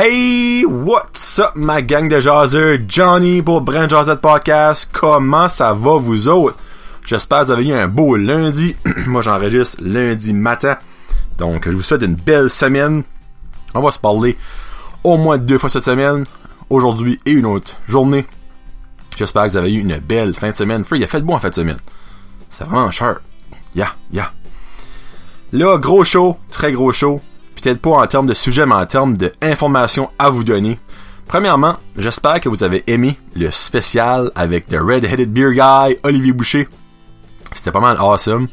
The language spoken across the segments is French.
Hey, what's up ma gang de jaseux, Johnny pour Brand Jazette Podcast. Comment ça va vous autres? J'espère que vous avez eu un beau lundi. Moi j'enregistre lundi matin. Donc je vous souhaite une belle semaine. On va se parler au moins deux fois cette semaine. Aujourd'hui et une autre journée. J'espère que vous avez eu une belle fin de semaine. Free, il a fait beau en fin de semaine. C'est vraiment cher. Yeah, yeah. Là, gros show, très gros show peut-être pas en termes de sujet, mais en termes d'informations à vous donner. Premièrement, j'espère que vous avez aimé le spécial avec The Red-Headed Beer Guy, Olivier Boucher. C'était pas mal awesome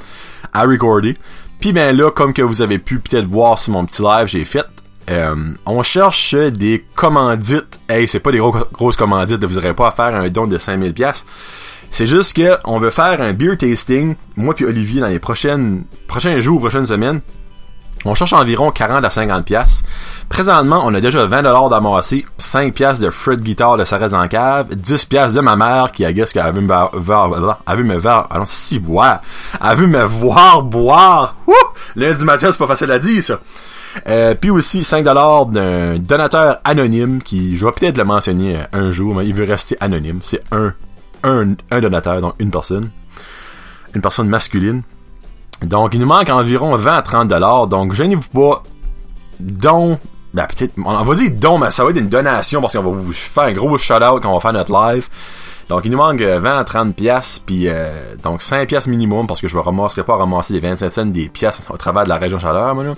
à recorder. Puis ben là, comme que vous avez pu peut-être voir sur mon petit live j'ai fait, euh, on cherche des commandites. Hey, c'est pas des gros, grosses commandites, vous n'aurez pas à faire un don de 5000 pièces. C'est juste que on veut faire un beer tasting, moi puis Olivier dans les prochaines prochains jours, prochaines semaines. On cherche environ 40 à 50 pièces. Présentement, on a déjà 20 dollars d'amassé, 5 pièces de fruit guitare de Sarez en cave, 10 pièces de ma mère qui a guess qu'elle a vu me voir, a vu me voir, alors si boire, a vu me voir boire. Lundi matin, c'est pas facile à dire ça. Euh, puis aussi 5 dollars d'un donateur anonyme qui, je vais peut-être le mentionner un jour, mais il veut rester anonyme. C'est un, un, un donateur, donc une personne. Une personne masculine. Donc, il nous manque environ 20 à 30 dollars. Donc, gênez-vous pas. Don, ben peut-être, on va dire don, mais ça va être une donation parce qu'on va vous faire un gros shout-out quand on va faire notre live. Donc, il nous manque 20 à 30 pièces puis euh, donc 5 pièces minimum parce que je ne ramasserai pas à ramasser les 25 cents des pièces au travers de la région chaleur, moi, là.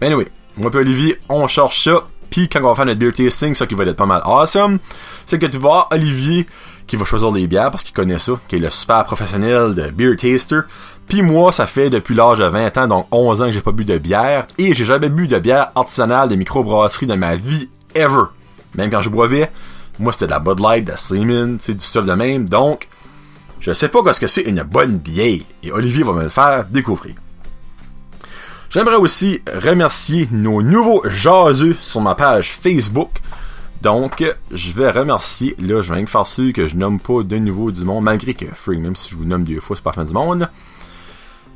Mais anyway, moi et Olivier, on cherche ça. Puis quand on va faire notre beer tasting, ça qui va être pas mal awesome, c'est que tu vois Olivier qui va choisir les bières parce qu'il connaît ça, qui est le super professionnel de beer taster. Puis moi, ça fait depuis l'âge de 20 ans, donc 11 ans que j'ai pas bu de bière. Et j'ai jamais bu de bière artisanale de microbrasserie de ma vie, ever. Même quand je boivais, moi c'était de la Bud Light, de la Sleeman, c'est du stuff de même. Donc, je sais pas ce que c'est une bonne bière. Et Olivier va me le faire découvrir. J'aimerais aussi remercier nos nouveaux jaseux sur ma page Facebook. Donc, je vais remercier, là, je viens de faire sûr que je nomme pas de nouveau du monde, malgré que Free, même si je vous nomme deux fois, c'est pas la fin du monde.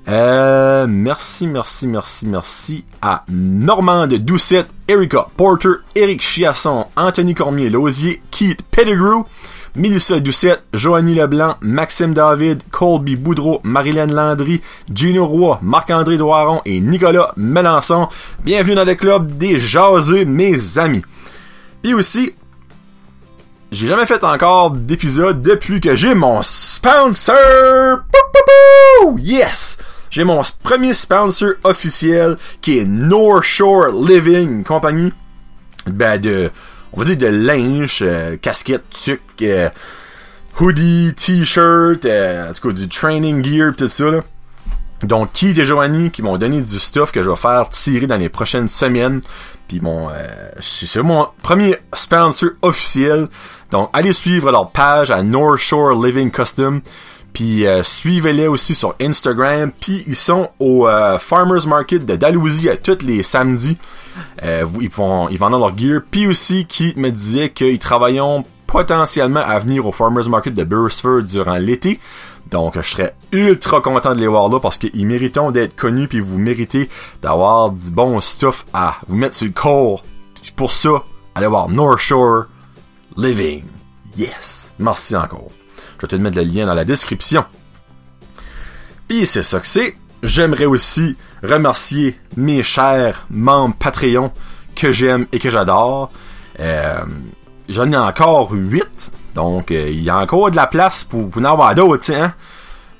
Euh, merci, merci, merci, merci à Normand de Doucette, Erika Porter, Eric Chiasson, Anthony Cormier, Lausier, Keith Pettigrew, Melissa Doucette, Joanie Leblanc, Maxime David, Colby Boudreau, Marilyn Landry, Gino Roy, Marc-André Doiron et Nicolas Melançon. Bienvenue dans le club des jaseux, mes amis. Puis aussi, j'ai jamais fait encore d'épisode depuis que j'ai mon sponsor. Yes! J'ai mon premier sponsor officiel qui est North Shore Living, compagnie ben de on va dire de linge, euh, casquette, tuc, euh, hoodie, t-shirt, euh, en tout cas du training gear tout ça là. Donc Keith et Joanie qui m'ont donné du stuff que je vais faire tirer dans les prochaines semaines. Puis mon c'est mon premier sponsor officiel. Donc allez suivre leur page à North Shore Living Custom. Puis euh, suivez-les aussi sur Instagram. Puis ils sont au euh, Farmers Market de Dalhousie à tous les samedis. Euh, ils vont ils vendent leur gear. Puis aussi qui me disait qu'ils travaillent potentiellement à venir au Farmers Market de Burstford durant l'été. Donc je serais ultra content de les voir là parce qu'ils méritent d'être connus puis vous méritez d'avoir du bon stuff à vous mettre sur le corps. pour ça, allez voir North Shore Living. Yes. Merci encore. Je vais te mettre le lien dans la description. Puis c'est ça que c'est. J'aimerais aussi remercier mes chers membres Patreon que j'aime et que j'adore. Euh, J'en ai encore 8. Donc, euh, il y a encore de la place pour, pour en avoir d'autres, hein.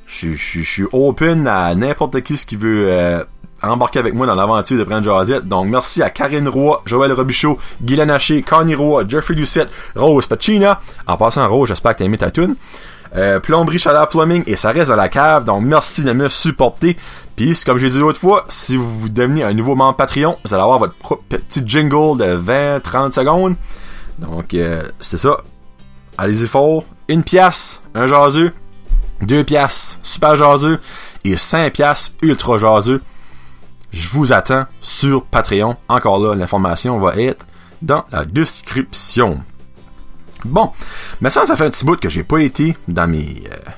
Je suis open à n'importe qui ce qui veut euh, embarquer avec moi dans l'aventure de prendre Josette. Donc, merci à Karine Roy, Joël Robichaud, Guylaine Haché, Connie Roy, Jeffrey Lucette, Rose Pacina. En passant, Rose, j'espère que t'as aimé ta tune. Euh, plomberie Chaleur Plumbing et ça reste à la cave. Donc merci de me supporter. Puis comme j'ai dit l'autre fois, si vous devenez un nouveau membre Patreon, vous allez avoir votre petit jingle de 20-30 secondes. Donc euh, c'est ça. Allez-y fort. Une pièce, un jaseux. Deux pièces, super jaseux. Et cinq pièces, ultra jaseux. Je vous attends sur Patreon. Encore là, l'information va être dans la description. Bon, mais ça, ça fait un petit bout que j'ai pas été dans mes, euh,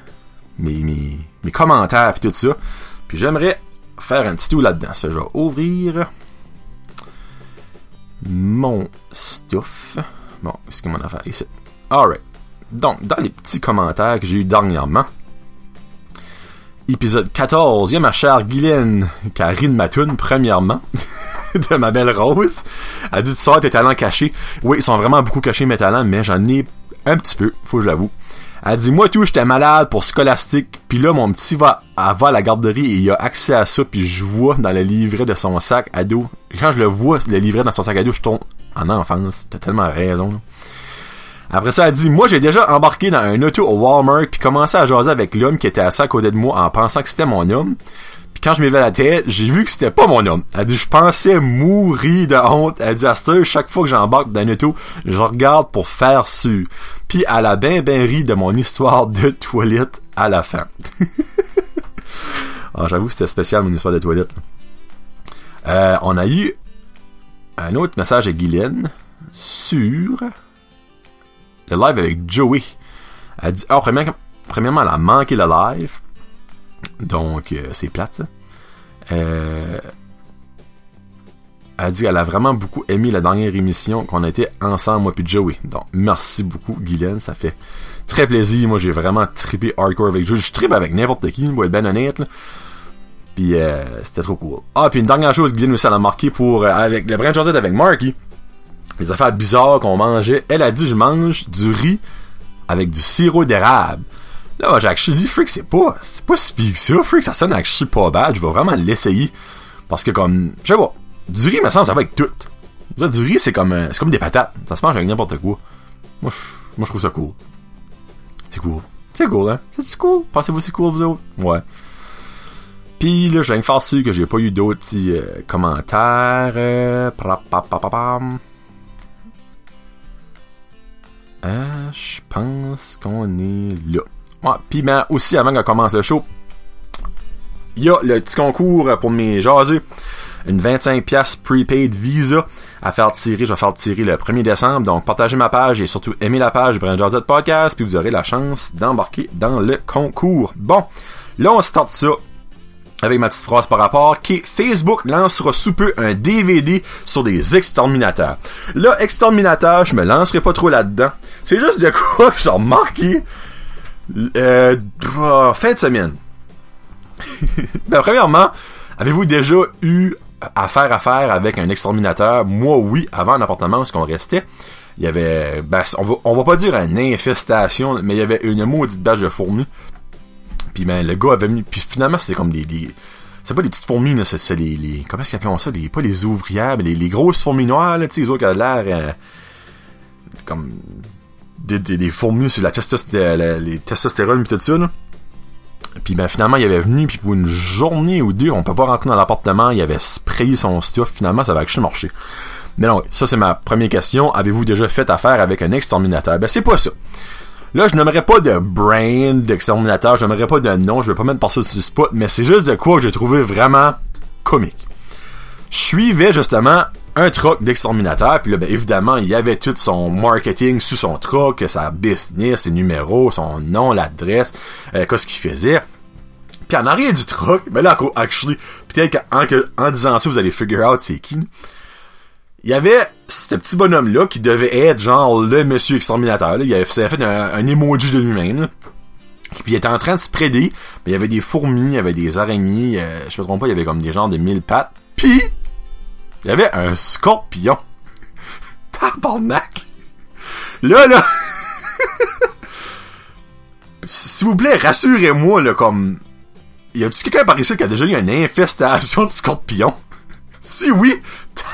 mes, mes, commentaires et tout ça. Puis j'aimerais faire un petit tout là-dedans. Ça, je vais ouvrir mon stuff. Bon, qu'est-ce que mon affaire ici? Alright. Donc, dans les petits commentaires que j'ai eu dernièrement, épisode 14, il y a ma chère Guylaine Karine Matoun, premièrement, de ma belle Rose. Elle dit, tu sors tes talents cachés. Oui, ils sont vraiment beaucoup cachés, mes talents, mais j'en ai un petit peu, faut que je l'avoue. Elle dit, moi tout, j'étais malade pour scolastique, puis là, mon petit va, va à la garderie et il a accès à ça, puis je vois dans le livret de son sac à dos. Quand je le vois, le livret dans son sac à dos, je tombe en enfance. T'as tellement raison. Après ça, elle dit, moi j'ai déjà embarqué dans un auto au Walmart puis commencé à jaser avec l'homme qui était assis à côté de moi en pensant que c'était mon homme. Quand je m'ai la tête, j'ai vu que c'était pas mon homme. Elle dit, je pensais mourir de honte. Elle dit, à chaque fois que j'embarque dans un auto, je regarde pour faire su. Puis elle a bien ben ri de mon histoire de toilette à la fin. ah, j'avoue que c'était spécial mon histoire de toilette. Euh, on a eu un autre message à Guylaine sur le live avec Joey. Elle dit, oh, premièrement, elle a manqué le live. Donc, euh, c'est plate, ça. Euh, elle dit qu'elle a vraiment beaucoup aimé la dernière émission qu'on a été ensemble, moi puis Joey. Donc, merci beaucoup, Guylaine. Ça fait très plaisir. Moi, j'ai vraiment trippé hardcore avec Joey. Je trippe avec n'importe qui, pour être ben honnête. Puis, euh, c'était trop cool. Ah, puis une dernière chose, Guylaine aussi, elle marqué pour, avec le Brand Josette avec Marky les affaires bizarres qu'on mangeait. Elle a dit je mange du riz avec du sirop d'érable. Là, j'ai actually freak, c'est pas, c'est pas si pire que ça, freak, ça sonne actually pas bad, je vais vraiment l'essayer. Parce que comme, je sais pas, du riz, me semble, ça va avec tout. du riz, c'est comme, euh, c'est comme des patates. Ça se mange avec n'importe quoi. Moi, je, moi, je trouve ça cool. C'est cool. C'est cool, hein? C'est cool? Pensez-vous c'est cool, vous autres? Ouais. Pis là, je viens de faire sûr que j'ai pas eu d'autres euh, commentaires. Euh, euh, je pense qu'on est là. Ouais, puis ben aussi avant qu'on commence le show, il y a le petit concours pour mes jaseux. Une 25$ prepaid Visa à faire tirer. Je vais faire tirer le 1er décembre. Donc, partagez ma page et surtout aimez la page Brand Jazette Podcast. Puis vous aurez la chance d'embarquer dans le concours. Bon, là, on start ça avec ma petite phrase par rapport, qui Facebook lancera sous peu un DVD sur des exterminateurs. Là, exterminateur, je me lancerai pas trop là-dedans. C'est juste de quoi que j'ai remarqué euh, fin de semaine. ben, premièrement, avez-vous déjà eu affaire à faire avec un exterminateur? Moi, oui, avant un appartement où qu'on restait. Il y avait, ben, on va, va pas dire une infestation, mais il y avait une maudite bâche de fourmis puis ben, le gars avait mis. Puis finalement, c'est comme des. c'est pas des petites fourmis, là, c'est les. Comment est-ce qu'ils appellent ça? Pas les ouvrières, mais les, les grosses fourmis noires, là, tu sais, les autres qui ont l'air. Euh, comme. Des, des, fourmis sur la, testostérone, les testostérone et tout ça, là. Puis ben finalement il avait venu puis pour une journée ou deux, on peut pas rentrer dans l'appartement, il avait sprayé son stuff, finalement ça va actually marcher. Mais non, ça c'est ma première question. Avez-vous déjà fait affaire avec un exterminateur? Ben c'est pas ça. Là, je n'aimerais pas de brain d'exterminateur, je n'aimerais pas de nom, je vais pas mettre par ça sur le spot, mais c'est juste de quoi que j'ai trouvé vraiment comique. Je suivais justement un truck d'exterminateur, puis là, ben, évidemment, il y avait tout son marketing sous son truck, sa business, ses numéros, son nom, l'adresse, euh, qu'est-ce qu'il faisait. Puis en arrière du truck, ben là, actually, peut-être qu'en en disant ça, vous allez figure out c'est qui il y avait ce petit bonhomme-là qui devait être genre le monsieur exterminateur. Là. Il avait, fait un, emoji de lui-même. Puis il était en train de se préder. Mais il y avait des fourmis, il y avait des araignées. Euh, je me trompe pas, il y avait comme des genres de mille pattes. Puis il y avait un scorpion. Tabarnak! Là, là... S'il vous plaît, rassurez-moi, là, comme... Y a-tu quelqu'un par ici qui a déjà eu une infestation de scorpion? Si oui,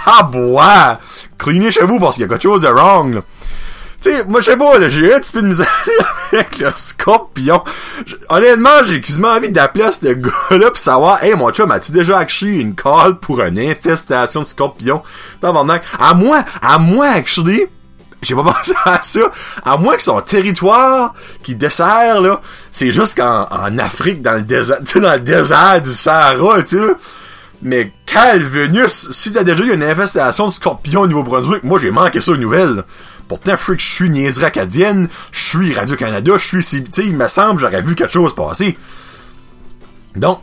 tabois! Clignez chez vous parce qu'il y a quelque chose de wrong, là. Tu sais, moi, je sais pas, là, j'ai eu un petit peu de misère avec le scorpion. honnêtement, j'ai quasiment envie d'appeler à ce gars-là pis savoir, hey, mon chum, as-tu déjà actually une call pour une infestation de scorpion? À moi, à moi, actually, j'ai pas pensé à ça. À moins que son territoire qui dessert, là, c'est juste qu'en en Afrique, dans le désert, dans le désert du Sahara, tu sais, mais Calvenus, si t'as déjà eu une infestation de scorpions au Nouveau-Brunswick, moi j'ai manqué ça aux nouvelles. Pourtant, freak, je suis niaiserie acadienne, je suis Radio-Canada, je suis... Sais, il me semble, j'aurais vu quelque chose passer. Donc,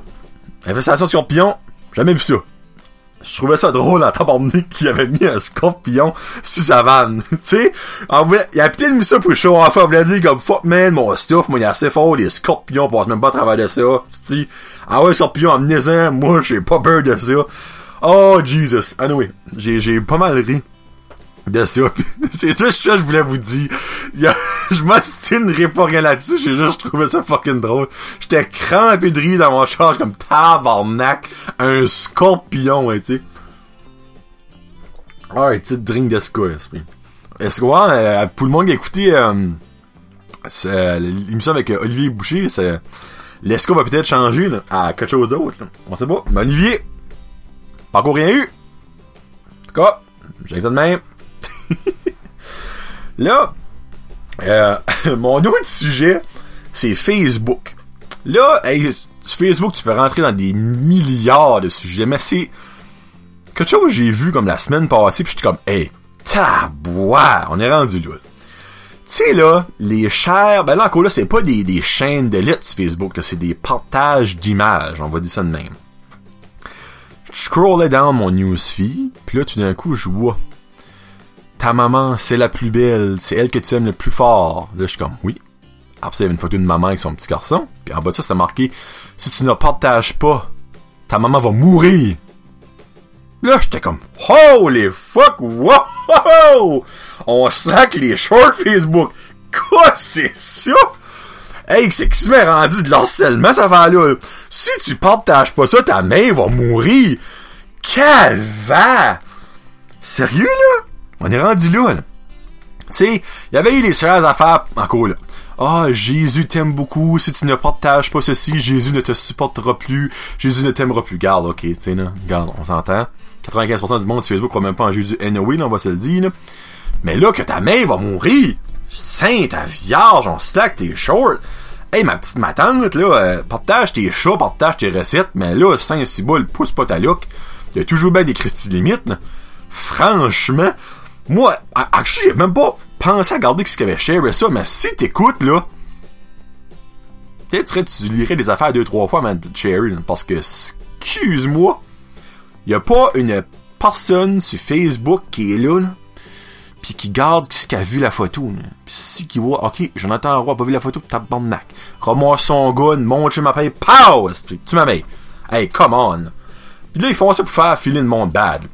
infestation de scorpions, jamais vu ça. Je trouvais ça drôle en tabarnak qu'il avait mis un scorpion sur sa vanne. tu sais, il a peut-être mis ça pour le show off, il voulait dire comme fuck man, mon stuff, moi il est assez fort, les scorpions passent même pas à travers de ça. Tu ah ouais, scorpion en me moi j'ai pas peur de ça. Oh Jesus. Anyway, j'ai pas mal ri de ça. c'est ça, ça je voulais vous dire. A, je m'ostinerai pas rien là-dessus, j'ai juste trouvé ça fucking drôle. J'étais crampé de rire dans mon charge comme tabarnak, un scorpion, hein, tu sais. Ah, un petit drink d'esco, Est-ce que, euh, pour le monde qui a écouté euh, l'émission avec euh, Olivier Boucher, c'est l'esco va peut-être changer là, à quelque chose d'autre. On sait pas. Mais Olivier, pas encore rien eu. En tout cas, j'ai ça de même. Là, euh, mon autre sujet, c'est Facebook. Là, Facebook, tu peux rentrer dans des milliards de sujets, mais c'est quelque chose que j'ai vu comme la semaine passée, puis j'étais comme, hey, tabois, on est rendu là. Tu sais, là, les chers, ben là, encore là, c'est pas des, des chaînes d'élite sur Facebook, c'est des partages d'images, on va dire ça de même. Je scrollais dans mon newsfeed, puis là, tout d'un coup, je vois ta maman, c'est la plus belle, c'est elle que tu aimes le plus fort. Là, je suis comme, oui. Après il y avait une photo de maman avec son petit garçon. Puis en bas de ça, c'était marqué, si tu ne partages pas, ta maman va mourir. Là, j'étais comme, holy fuck, wow! On sac les shorts Facebook. Quoi, c'est ça? Hey, c'est qui m'est rendu de l'harcèlement, ça va là. Si tu partages pas ça, ta mère va mourir. va Sérieux, là? On est rendu là, là. Tu sais, il y avait eu les seules affaires encore là. Ah, oh, Jésus t'aime beaucoup, si tu ne partages pas ceci, Jésus ne te supportera plus, Jésus ne t'aimera plus. Garde, ok, tu sais, là, garde, on s'entend. 95% du monde sur Facebook croit même pas en Jésus anyway, là, on va se le dire, là. Mais là, que ta mère va mourir, sainte, ta vierge, on slack tes shorts. Hey, ma petite matante, là, euh, partage tes chats, partage tes recettes, mais là, saint ciboule, pousse pas ta look. Il y a toujours bien des Christy limites, là. Franchement, moi, actually, j'ai même pas pensé à garder ce qu'il avait cher et ça, mais si t'écoutes, là, peut-être tu lirais des affaires deux, trois fois, man, Cherry, parce que, excuse-moi, y a pas une personne sur Facebook qui est là, là puis qui garde ce qu'il a vu la photo. Puis si qui voit, ok, Jonathan Roy a pas vu la photo, tape Mac. Ramasse son gun, monte chez ma paye, pow! Tu m'amènes. Hey, come on. Puis là, ils font ça pour faire filer le monde bad.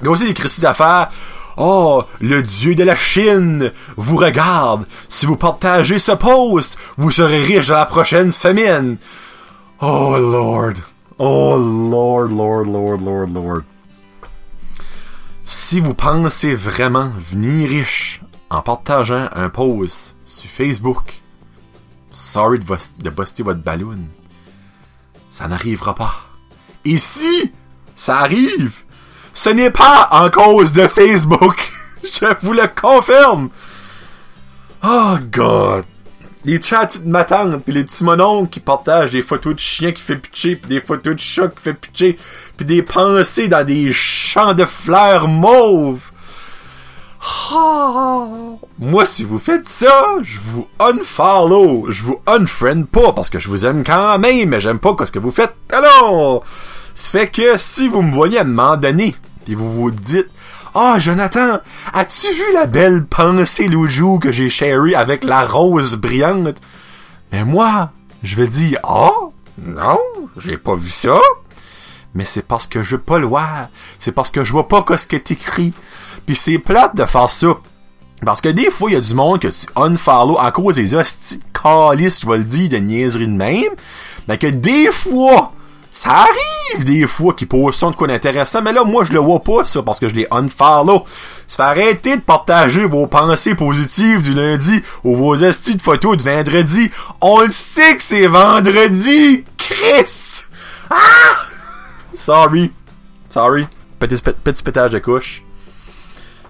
Il y a aussi des critiques d'affaires. Oh, le dieu de la Chine vous regarde. Si vous partagez ce post, vous serez riche la prochaine semaine. Oh Lord. Oh Lord, Lord, Lord, Lord, Lord. Si vous pensez vraiment venir riche en partageant un post sur Facebook, sorry de, de buster votre ballon. Ça n'arrivera pas. Et si ça arrive, ce n'est pas en cause de Facebook. Je vous le confirme. Oh God. Les chats de ma tante pis les petits mononcles qui partagent des photos de chiens qui fait pitcher pis des photos de chats qui fait pitcher pis des pensées dans des champs de fleurs mauves. Oh. Moi, si vous faites ça, je vous unfollow. Je vous unfriend pas parce que je vous aime quand même, mais j'aime pas ce que vous faites. Alors, ça fait que si vous me voyez à un moment donné et vous vous dites Ah, Jonathan, as-tu vu la belle pensée l'autre que j'ai chérie avec la rose brillante? Mais moi, je vais dire Ah, oh, non, j'ai pas vu ça. Mais c'est parce que je veux pas le voir. C'est parce que je vois pas ce que t'écris. Puis c'est plate de faire ça. Parce que des fois, il y a du monde que tu unfollow à cause des hosties de calices, je vais le dire, de niaiserie de même. Mais que des fois, ça arrive des fois qu'ils posent de quoi d'intéressant, mais là, moi, je le vois pas, ça, parce que je les unfollow. Ça fait arrêter de partager vos pensées positives du lundi ou vos estis de photos de vendredi. On le sait que c'est vendredi! Chris! Ah! Sorry. Sorry. Petit, petit pétage de couche.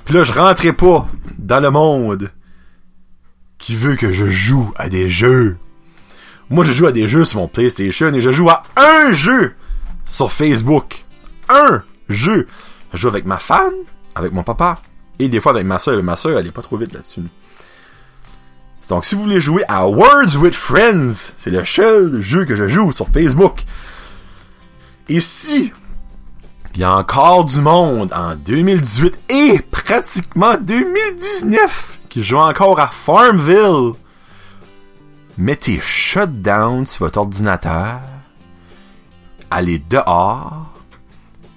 Puis là, je rentrais pas dans le monde qui veut que je joue à des jeux moi, je joue à des jeux sur mon PlayStation et je joue à un jeu sur Facebook. Un jeu. Je joue avec ma femme, avec mon papa et des fois avec ma soeur. Ma soeur, elle est pas trop vite là-dessus. Donc, si vous voulez jouer à Words with Friends, c'est le seul jeu que je joue sur Facebook. Et si Il y a encore du monde en 2018 et pratiquement 2019 qui joue encore à Farmville. Mettez shutdown sur votre ordinateur, allez dehors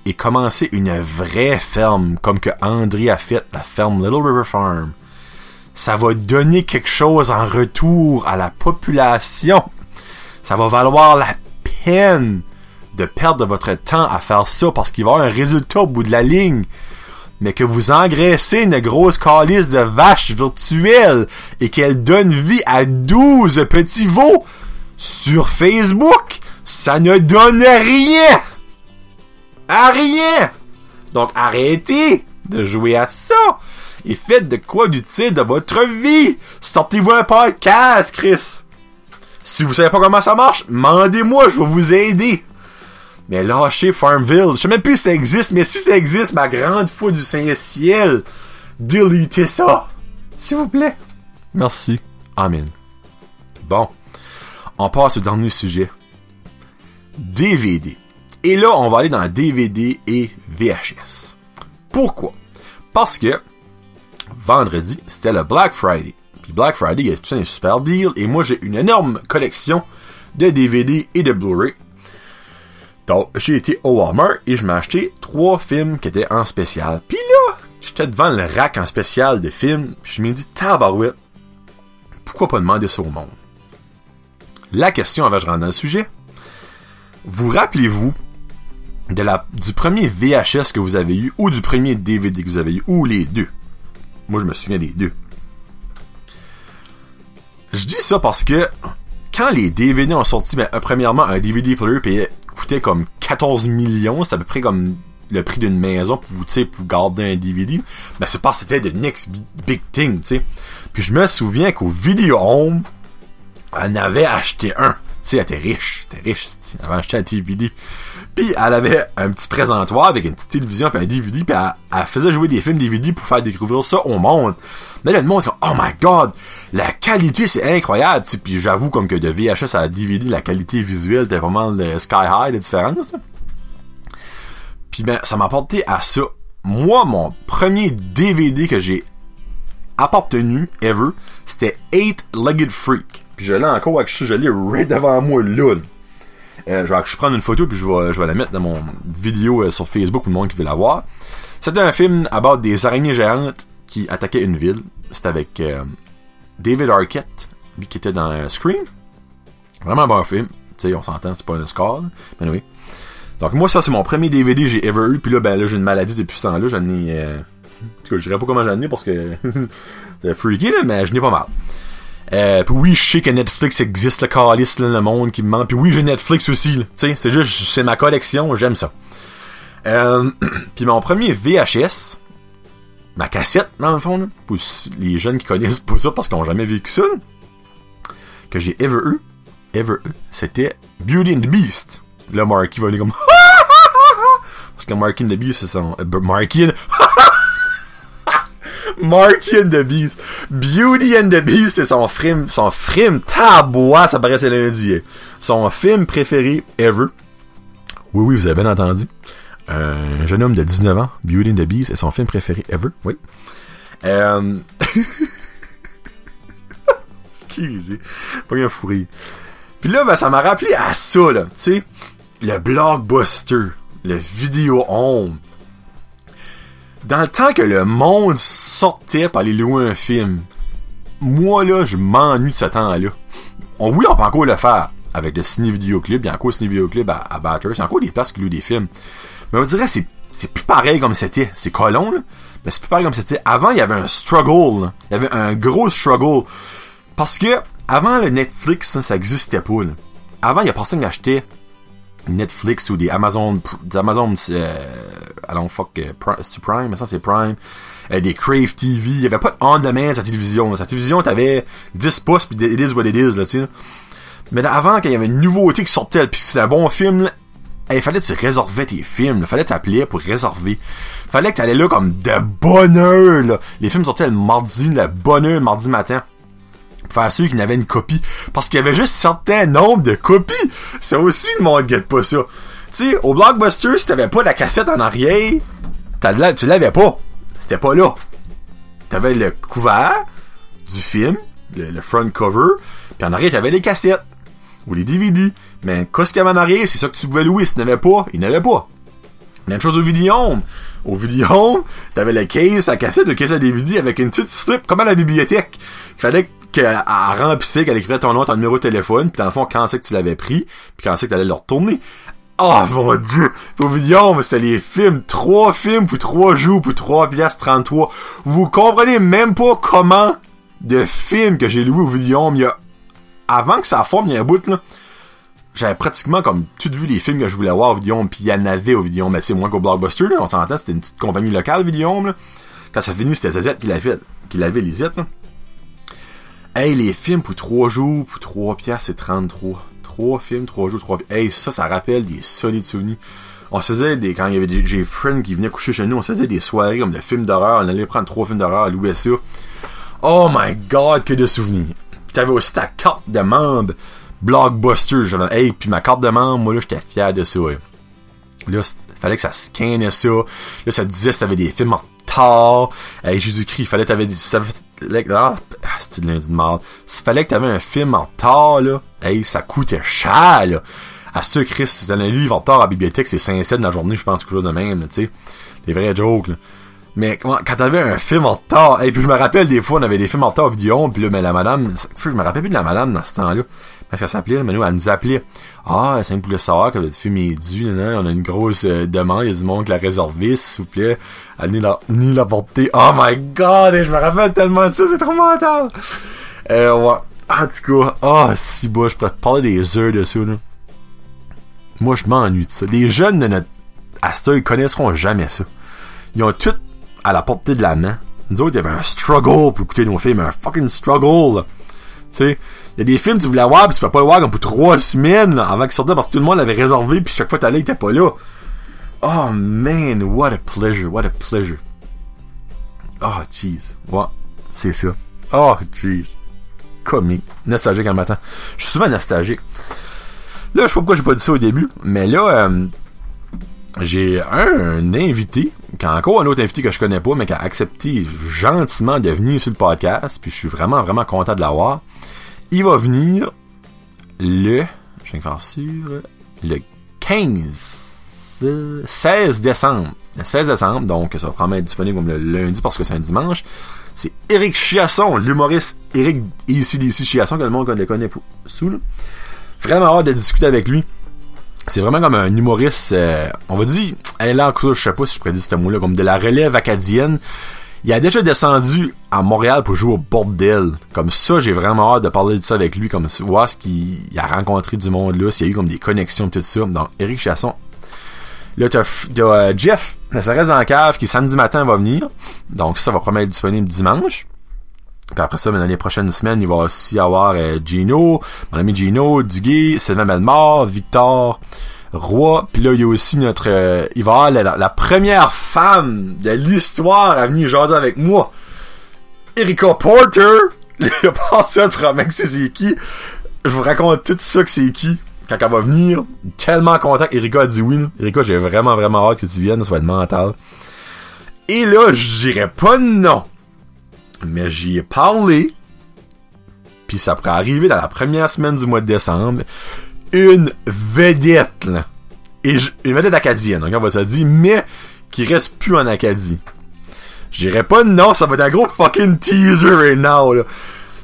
et commencez une vraie ferme comme que André a fait, la ferme Little River Farm. Ça va donner quelque chose en retour à la population. Ça va valoir la peine de perdre votre temps à faire ça parce qu'il va y avoir un résultat au bout de la ligne. Mais que vous engraissez une grosse calice de vaches virtuelles et qu'elle donne vie à 12 petits veaux sur Facebook, ça ne donne rien. À rien. Donc arrêtez de jouer à ça et faites de quoi d'utile de votre vie. Sortez-vous un podcast, Chris. Si vous savez pas comment ça marche, demandez-moi, je vais vous aider. Mais lâchez Farmville. Je sais même plus si ça existe, mais si ça existe, ma grande foi du Saint-Ciel, déletez ça. S'il vous plaît. Merci. Amen. Bon. On passe au dernier sujet. DVD. Et là, on va aller dans DVD et VHS. Pourquoi? Parce que vendredi, c'était le Black Friday. Puis Black Friday, il y a tout un super deal. Et moi, j'ai une énorme collection de DVD et de Blu-ray. Donc, j'ai été au Walmart et je m'ai acheté trois films qui étaient en spécial. Puis là, j'étais devant le rack en spécial de films. Puis je me dit, tabarouette, pourquoi pas demander ça au monde? La question, avant de je rentre dans le sujet, vous rappelez-vous de la, du premier VHS que vous avez eu ou du premier DVD que vous avez eu ou les deux? Moi, je me souviens des deux. Je dis ça parce que quand les DVD ont sorti, ben, premièrement, un DVD player comme 14 millions. C'est à peu près comme le prix d'une maison pour vous, pour garder un DVD. Mais c'est parce que c'était the next big thing, tu sais. Puis je me souviens qu'au Video Home, elle avait acheté un. Tu sais, elle était riche. Elle était riche. Elle avait acheté un DVD. Puis elle avait un petit présentoir avec une petite télévision puis un DVD. Puis elle, faisait jouer des films DVD pour faire découvrir ça au monde. Mais là, le monde, oh my god, la qualité, c'est incroyable. Puis j'avoue, comme que de VHS à DVD, la qualité visuelle était vraiment sky high, la différence. Puis ben, ça m'a apporté à ça. Moi, mon premier DVD que j'ai appartenu, ever, c'était Eight Legged Freak. Puis je l'ai encore avec je l'ai right devant moi, là. Euh, je vais prendre une photo puis je vais, je vais la mettre dans mon vidéo euh, sur Facebook pour le monde qui veut la voir. C'était un film à bord des araignées géantes qui attaquait une ville. C'était avec euh, David Arquette, lui qui était dans Scream. Vraiment un bon film. Tu sais, on s'entend, c'est pas un score. Mais oui. Donc moi, ça, c'est mon premier DVD que j'ai ever eu. Puis là, ben là, j'ai une maladie depuis ce temps-là. J'en ai... Euh... Je dirais pas comment j'en ai parce que... c'est freaky, là, mais je n'ai pas mal. Euh, puis oui, je sais que Netflix existe, le calice, là, le monde qui me ment. Puis oui, j'ai Netflix aussi, tu sais, c'est juste, c'est ma collection, j'aime ça. Euh, puis mon premier VHS, ma cassette, dans le fond, là, pour les jeunes qui connaissent pas ça parce qu'ils ont jamais vécu ça, que j'ai ever eu, ever eu, c'était Beauty and the Beast. Là, Marky va aller comme... parce que Marky and the Beast, c'est son... Euh, Marky and... Marky and the Beast. Beauty and the Beast, c'est son film, son film tabois, ça paraissait lundi. Son film préféré ever. Oui, oui, vous avez bien entendu. Un jeune homme de 19 ans, Beauty and the Beast, c'est son film préféré ever. Oui. Euh... Excusez. Pas un fourri. Puis là, ben, ça m'a rappelé à ça, là. Tu sais, le blockbuster, le vidéo home. Dans le temps que le monde sortait pour aller louer un film, moi, là, je m'ennuie de ce temps-là. On, oui, on peut encore le faire avec le ciné vidéo club. Il y a encore ciné vidéo club à, Batters. Il y a encore des places qui louent des films. Mais on dirait c'est c'est plus pareil comme c'était. C'est colon, là. Mais c'est plus pareil comme c'était. Avant, il y avait un struggle. Il y avait un gros struggle. Parce que, avant le Netflix, ça existait pas. Là. Avant, il y a personne qui achetait Netflix ou des Amazon, des Amazon, euh, allons fuck, euh, c'est Prime, mais ça c'est Prime, euh, des Crave TV, il y avait pas de on-demand sa télévision. Sa télévision, t'avais 10 pouces pis it is what it is, là, tu sais. Mais avant, quand il y avait une nouveauté qui sortait, pis c'était un bon film, il fallait que tu réservais tes films, il fallait t'appeler pour réserver. Fallait que t'allais là comme de bonne heure, là. Les films sortaient le mardi, le bonne heure, mardi matin pour faire qu'il y avait une copie. Parce qu'il y avait juste certain nombre de copies. C'est aussi, le monde guette pas ça. Tu sais, au Blockbuster, si t'avais pas la cassette en arrière, tu l'avais pas. C'était pas là. T'avais le couvert du film, le, front cover, puis en arrière, t'avais les cassettes. Ou les DVD. Mais qu'est-ce qu'il y avait en arrière, c'est ça que tu pouvais louer. Si tu n'avais pas, il n'avait pas. Même chose au Vidéhome. Au Vidéhome, t'avais le case, la cassette, le case à DVD avec une petite strip, comme à la bibliothèque. Il fallait qu'elle remplissait, qu'elle écrivait ton nom, ton numéro de téléphone, puis dans le fond, quand c'est que tu l'avais pris, puis quand c'est que t'allais le retourner. Oh mon dieu! Au Vidéhome, c'est les films, trois films pour trois jours pour trois pièces 33. Vous comprenez même pas comment de films que j'ai loué au Vidéhome, il avant que ça forme, il un bout, là j'avais pratiquement comme tout vu les films que je voulais voir au Vidéome, puis il y en avait au Vidéome, mais c'est moins qu'au Blockbuster, on s'entend, c'était une petite compagnie locale, Vidéome, là. Quand ça finit, c'était ZZ qui l'avait, qui l'avait les Z, là. Hey, les films pour 3 jours, pour 3 piastres, c'est 33. 3 films, 3 jours, 3 piastres. Hey, ça, ça rappelle des solides souvenirs. On se faisait des, quand il y avait des, j'ai friends qui venaient coucher chez nous, on se faisait des soirées comme de films d'horreur, on allait prendre 3 films d'horreur à l'USA. Oh my god, que de souvenirs. T'avais aussi ta carte de membre Blockbuster. J'avais, hey, puis ma carte de membre, moi, là, j'étais fier de ça, ouais. Là, fallait que ça scannait ça. Là, ça disait si t'avais des films en retard. Hey, Jésus-Christ, fallait t'avais des, ah, c'est lundi de merde. S'il fallait que t'avais un film en retard, là, hey, ça coûtait cher, là. À ce Chris, si t'as un livre en retard à la bibliothèque, c'est 5 cents de la journée, je pense, quelque de même, tu sais. Des vrais jokes, là. Mais quand t'avais un film en retard, et puis je me rappelle des fois, on avait des films en retard vidéo, puis là, mais la madame, je me rappelle plus de la madame dans ce temps-là. Parce qu'elle s'appelait, nous, elle nous appelait. Ah, ça me voulait savoir que votre film est dû, on a une grosse euh, demande, il y a du monde qui l'a réservé, s'il vous plaît. Allez la, ni la porter. Oh my god, je me rappelle tellement de ça, c'est trop mental. Euh, ouais. En tout cas, ah, oh, si bon, je pourrais te parler des heures de ça, là. Moi, je m'ennuie de ça. Les jeunes de notre à ils connaisseront jamais ça. Ils ont tout à la portée de la main. Nous autres, il y avait un struggle pour écouter nos films, un fucking struggle, il y a des films que tu voulais voir pis tu peux pas le voir comme pour trois semaines avant qu'ils sortaient parce que tout le monde l'avait réservé puis chaque fois que t'allais il était pas là. Oh man, what a pleasure, what a pleasure. Oh jeez, ouais, c'est ça. Oh jeez, comique, nostalgique en matin. Je suis souvent nostalgique. Là, je sais pas pourquoi j'ai pas dit ça au début, mais là, euh, j'ai un, invité, encore un autre invité que je connais pas, mais qui a accepté gentiment de venir sur le podcast, puis je suis vraiment, vraiment content de l'avoir. Il va venir le, je vais faire sûr, le 15, 16 décembre. Le 16 décembre, donc ça va probablement être disponible comme le lundi parce que c'est un dimanche. C'est Eric Chiasson, l'humoriste Eric ici Chiasson, que le monde connaît sous. Vraiment hâte de discuter avec lui c'est vraiment comme un humoriste, euh, on va dire, elle là, je sais pas si je dire ce mot-là, comme de la relève acadienne. Il a déjà descendu à Montréal pour jouer au bordel. Comme ça, j'ai vraiment hâte de parler de ça avec lui, comme voir ce qu'il a rencontré du monde là, s'il y a eu comme des connexions tout ça. Donc, Eric Chasson. Là, t'as, euh, Jeff, ça reste en cave, qui samedi matin va venir. Donc, ça va probablement être disponible dimanche. Puis après ça, dans les prochaines semaines, il va aussi avoir euh, Gino, mon ami Gino, Duguay, Sylvain Belmort, Victor Roy. Puis là, il y a aussi notre... Euh, il va avoir la, première femme de l'histoire à venir jaser avec moi. Erika Porter. À mec c'est qui. Je vous raconte tout ça que c'est qui. Quand elle va venir, tellement content Erika a dit oui. Erika, j'ai vraiment, vraiment hâte que tu viennes, ça va être mental. Et là, je dirais pas non mais j'y ai parlé. Puis ça pourrait arriver dans la première semaine du mois de décembre. Une vedette, là. Et une vedette acadienne, on va se dire, mais qui reste plus en Acadie. J'irai pas non, ça va être un gros fucking teaser right now, là.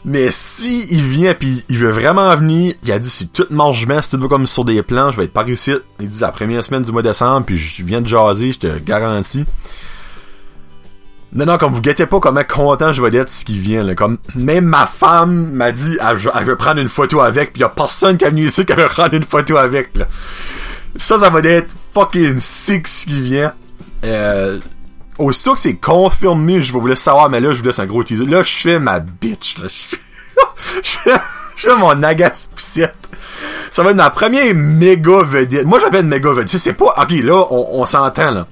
Mais si il vient puis il veut vraiment venir, il a dit si tout marche bien, si tout va comme sur des plans, je vais être par ici. Il dit la première semaine du mois de décembre, puis je viens de jaser, je te garantis. Non, non, comme vous guettez pas comment content je vais être ce qui vient, là. Comme, même ma femme m'a dit, elle, veut prendre une photo avec, pis y a personne qui est venu ici qui veut prendre une photo avec, là. Ça, ça va être fucking sick ce qui vient. Euh, aussitôt que c'est confirmé, je vais vous laisser savoir, mais là, je vous laisse un gros teaser. Là, je fais ma bitch, là. Je fais, je fais mon agaspicette. Ça va être ma première méga vedette. Moi, j'appelle méga vedette. C'est pas, ok, là, on s'entend, là.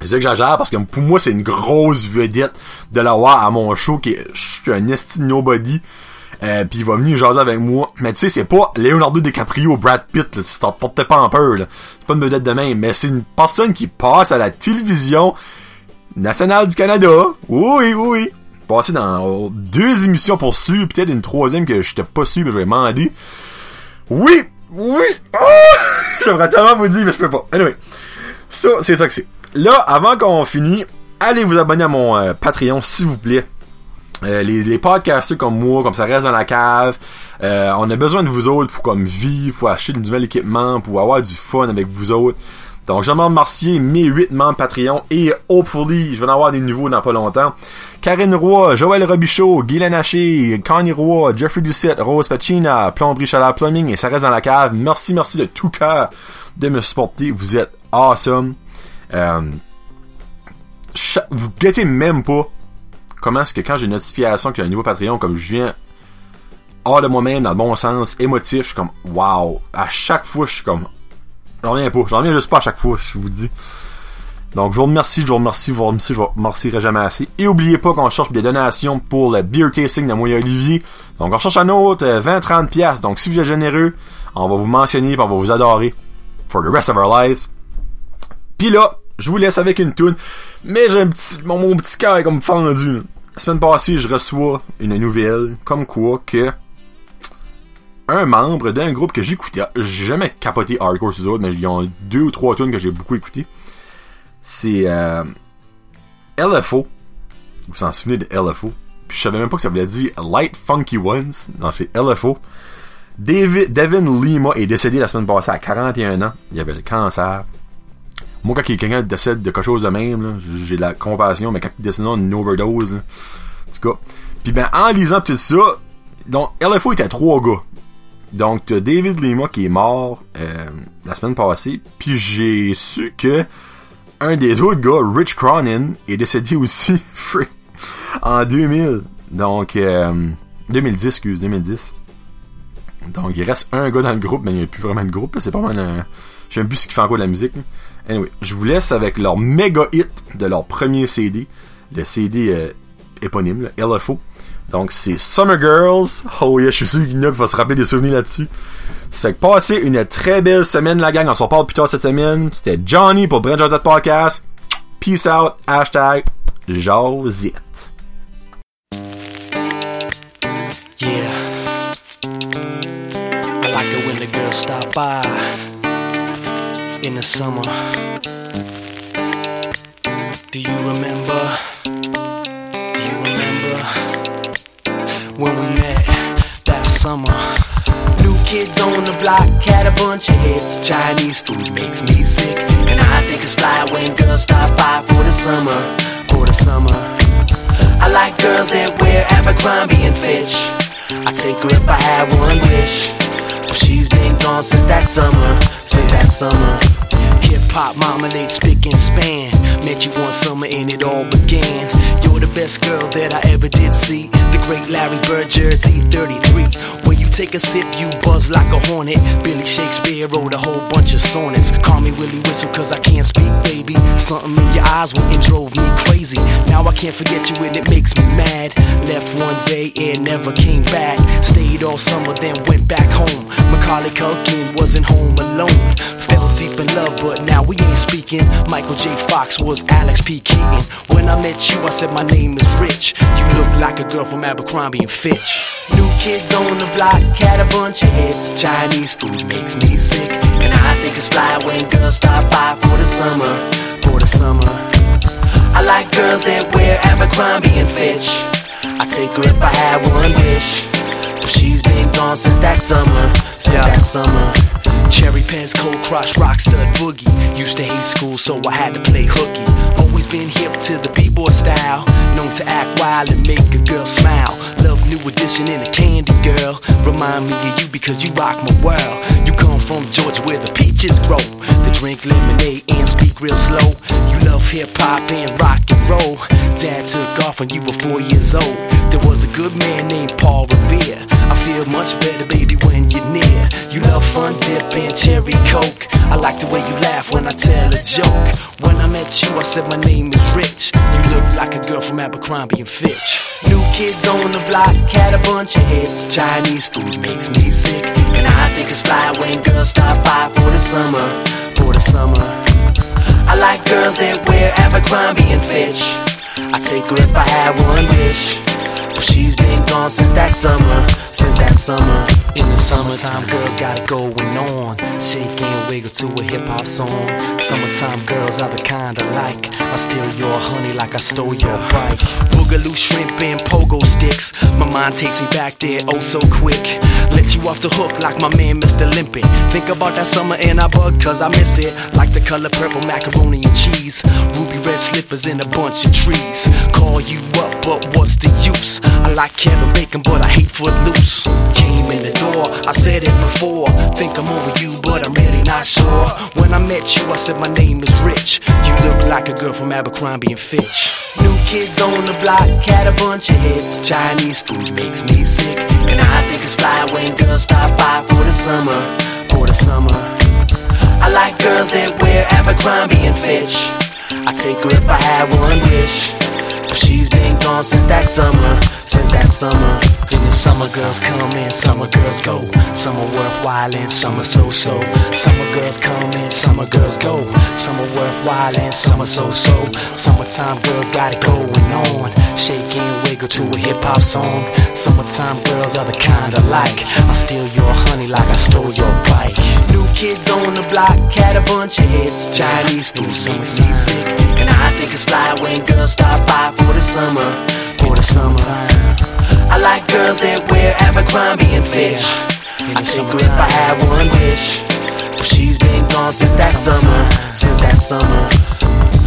C'est ça que j'exagère parce que pour moi, c'est une grosse vedette de l'avoir à mon show qui je suis un esti nobody. Euh, puis il va venir jaser avec moi. Mais tu sais, c'est pas Leonardo DiCaprio, Brad Pitt, là, si t'en portais pas en peur, là. C'est pas une vedette de même, mais c'est une personne qui passe à la télévision nationale du Canada. Oui, oui. Passé dans deux émissions pour suivre, peut-être une troisième que j'étais pas sûr, mais je vais demander. Oui, oui. Oh! J'aimerais tellement vous dire, mais je peux pas. Anyway, ça, c'est ça que c'est. Là, avant qu'on finisse, allez vous abonner à mon euh, Patreon, s'il vous plaît. Euh, les, les podcasters comme moi, comme ça reste dans la cave, euh, on a besoin de vous autres pour comme vivre, pour acheter du nouvel équipement, pour avoir du fun avec vous autres. Donc, je demande Mercier, mes 8 membres Patreon et hopefully, je vais en avoir des nouveaux dans pas longtemps. Karine Roy, Joël Robichaud, Guylaine Haché, Connie Roy, Jeffrey Doucette, Rose Pacina, Plomberie Chaleur Plumbing et ça reste dans la cave. Merci, merci de tout cœur de me supporter. Vous êtes awesome. Euh, vous guettez même pas comment est-ce que quand j'ai une notification qu'il y a un nouveau Patreon, comme je viens hors de moi-même, dans le bon sens, émotif, je suis comme wow. À chaque fois, je suis comme. J'en reviens pas. J'en reviens juste pas à chaque fois, je vous dis. Donc, je vous remercie, je vous remercie, je vous remercie, je vous remercierai jamais assez. Et oubliez pas qu'on cherche des donations pour le beer tasting de Moya Olivier. Donc, on cherche un autre 20-30 pièces. Donc, si vous êtes généreux, on va vous mentionner et on va vous adorer for the rest of our lives. Puis là, je vous laisse avec une tune. Mais j'ai mon, petit cœur est comme fendu. La semaine passée, je reçois une nouvelle, comme quoi que un membre d'un groupe que j'écoutais, j'ai jamais capoté hardcore sur eux autres, mais il y a deux ou trois tunes que j'ai beaucoup écouté. C'est euh, LFO. Vous vous en souvenez de LFO? Puis je savais même pas que ça voulait dire Light Funky Ones. Non, c'est LFO. David, Devin Lima est décédé la semaine passée à 41 ans. Il avait le cancer. Moi, quand quelqu'un décède de quelque chose de même, j'ai la compassion, mais quand il décède d'une overdose, en tout cas. Puis ben, en lisant tout ça, donc, LFO était trois gars. Donc, t'as David Lima qui est mort euh, la semaine passée, puis j'ai su que un des autres gars, Rich Cronin, est décédé aussi en 2000. Donc, euh, 2010, excuse, 2010. Donc, il reste un gars dans le groupe, mais il n'y a plus vraiment de groupe. C'est pas mal un... Je plus ce qui fait encore de la musique. Anyway, je vous laisse avec leur méga hit de leur premier CD. Le CD euh, éponyme, le LFO. Donc, c'est Summer Girls. Oh yeah, je suis sûr qu'il va se rappeler des souvenirs là-dessus. Ça fait que passez une très belle semaine, la gang. On s'en parle plus tard cette semaine. C'était Johnny pour Brand Josette Podcast. Peace out. Hashtag Josette. Yeah. I like it when the girls stop by in the summer. Do you remember? Do you remember when we met that summer? New kids on the block had a bunch of hits. Chinese food makes me sick, and I think it's fly when girls stop by for the summer, for the summer. I like girls that wear Abercrombie and Fitch. I'd take her if I had one wish. She's been gone since that summer, since that summer. Hip hop marmalade, spick and span. Met you one summer and it all began. You're the best girl that I ever did see. Great Larry Bird Jersey 33. When you take a sip, you buzz like a hornet. Billy Shakespeare wrote a whole bunch of sonnets. Call me Willie Whistle cause I can't speak, baby. Something in your eyes went and drove me crazy. Now I can't forget you and it makes me mad. Left one day and never came back. Stayed all summer, then went back home. Macaulay Culkin wasn't home alone. Fell deep in love, but now we ain't speaking. Michael J. Fox was Alex P. Keaton. When I met you, I said my name is Rich. You look like a girl from Abercrombie and Fitch. New kids on the block had a bunch of hits. Chinese food makes me sick, and I think it's fly when girls stop by for the summer, for the summer. I like girls that wear Abercrombie and Fitch. I take her if I had one wish. But she's been gone since that summer, since that summer. Cherry Pens, Cold Crush, Rockstud, Boogie. Used to hate school, so I had to play hooky. Always been hip to the b-boy style. Known to act wild and make a girl smile. Love new edition in a candy girl. Remind me of you because you rock my world. You come from Georgia where the peaches grow. They drink lemonade and speak real slow. You love hip hop and rock and roll. Dad took off when you were four years old. There was a good man named Paul Revere. I feel much better, baby, when you're near. You love fun dip cherry coke. I like the way you laugh when I tell a joke. When I met you, I said my name is Rich. You look like a girl from Abercrombie and Fitch. New kids on the block had a bunch of hits. Chinese food makes me sick, and I think it's fly when girls stop by for the summer, for the summer. I like girls that wear Abercrombie and Fitch. I take her if I had one wish. She's been gone since that summer, since that summer. In the summertime, girls got it going on. Shake and wiggle to a hip hop song. Summertime girls are the kind I like. I steal your honey like I stole your bike. Boogaloo shrimp and pogo sticks. My mind takes me back there oh so quick. Let you off the hook like my man Mr. Limpy. Think about that summer and I bug cause I miss it. Like the color purple macaroni and cheese. Ruby red slippers in a bunch of trees. Call you up, but what's the use? I like Kevin Bacon, but I hate Footloose. Came in the door, I said it before. Think I'm over you, but I'm really not sure. When I met you, I said my name is Rich. You look like a girl from Abercrombie and Fitch. New kids on the block had a bunch of hits. Chinese food makes me sick, and I think it's fly when girls stop by for the summer, for the summer. I like girls that wear Abercrombie and Fitch. I take her if I had one wish. She's been gone since that summer, since that summer. In the summer girls come and summer girls go. Summer worthwhile and summer are so-so. Summer girls come and summer girls go. Summer worthwhile and summer are so-so. Summertime girls got it going on. Shake wiggle to a hip hop song. Summertime girls are the kind I like. I steal your honey like I stole your bike. New kids on the block had a bunch of hits. Chinese food makes me sick, and I think it's fly when girls stop by for the summer, for the summertime. I like girls that wear Abercrombie and Fitch. I take her if I had one wish, but she's been gone since that summer, since that summer.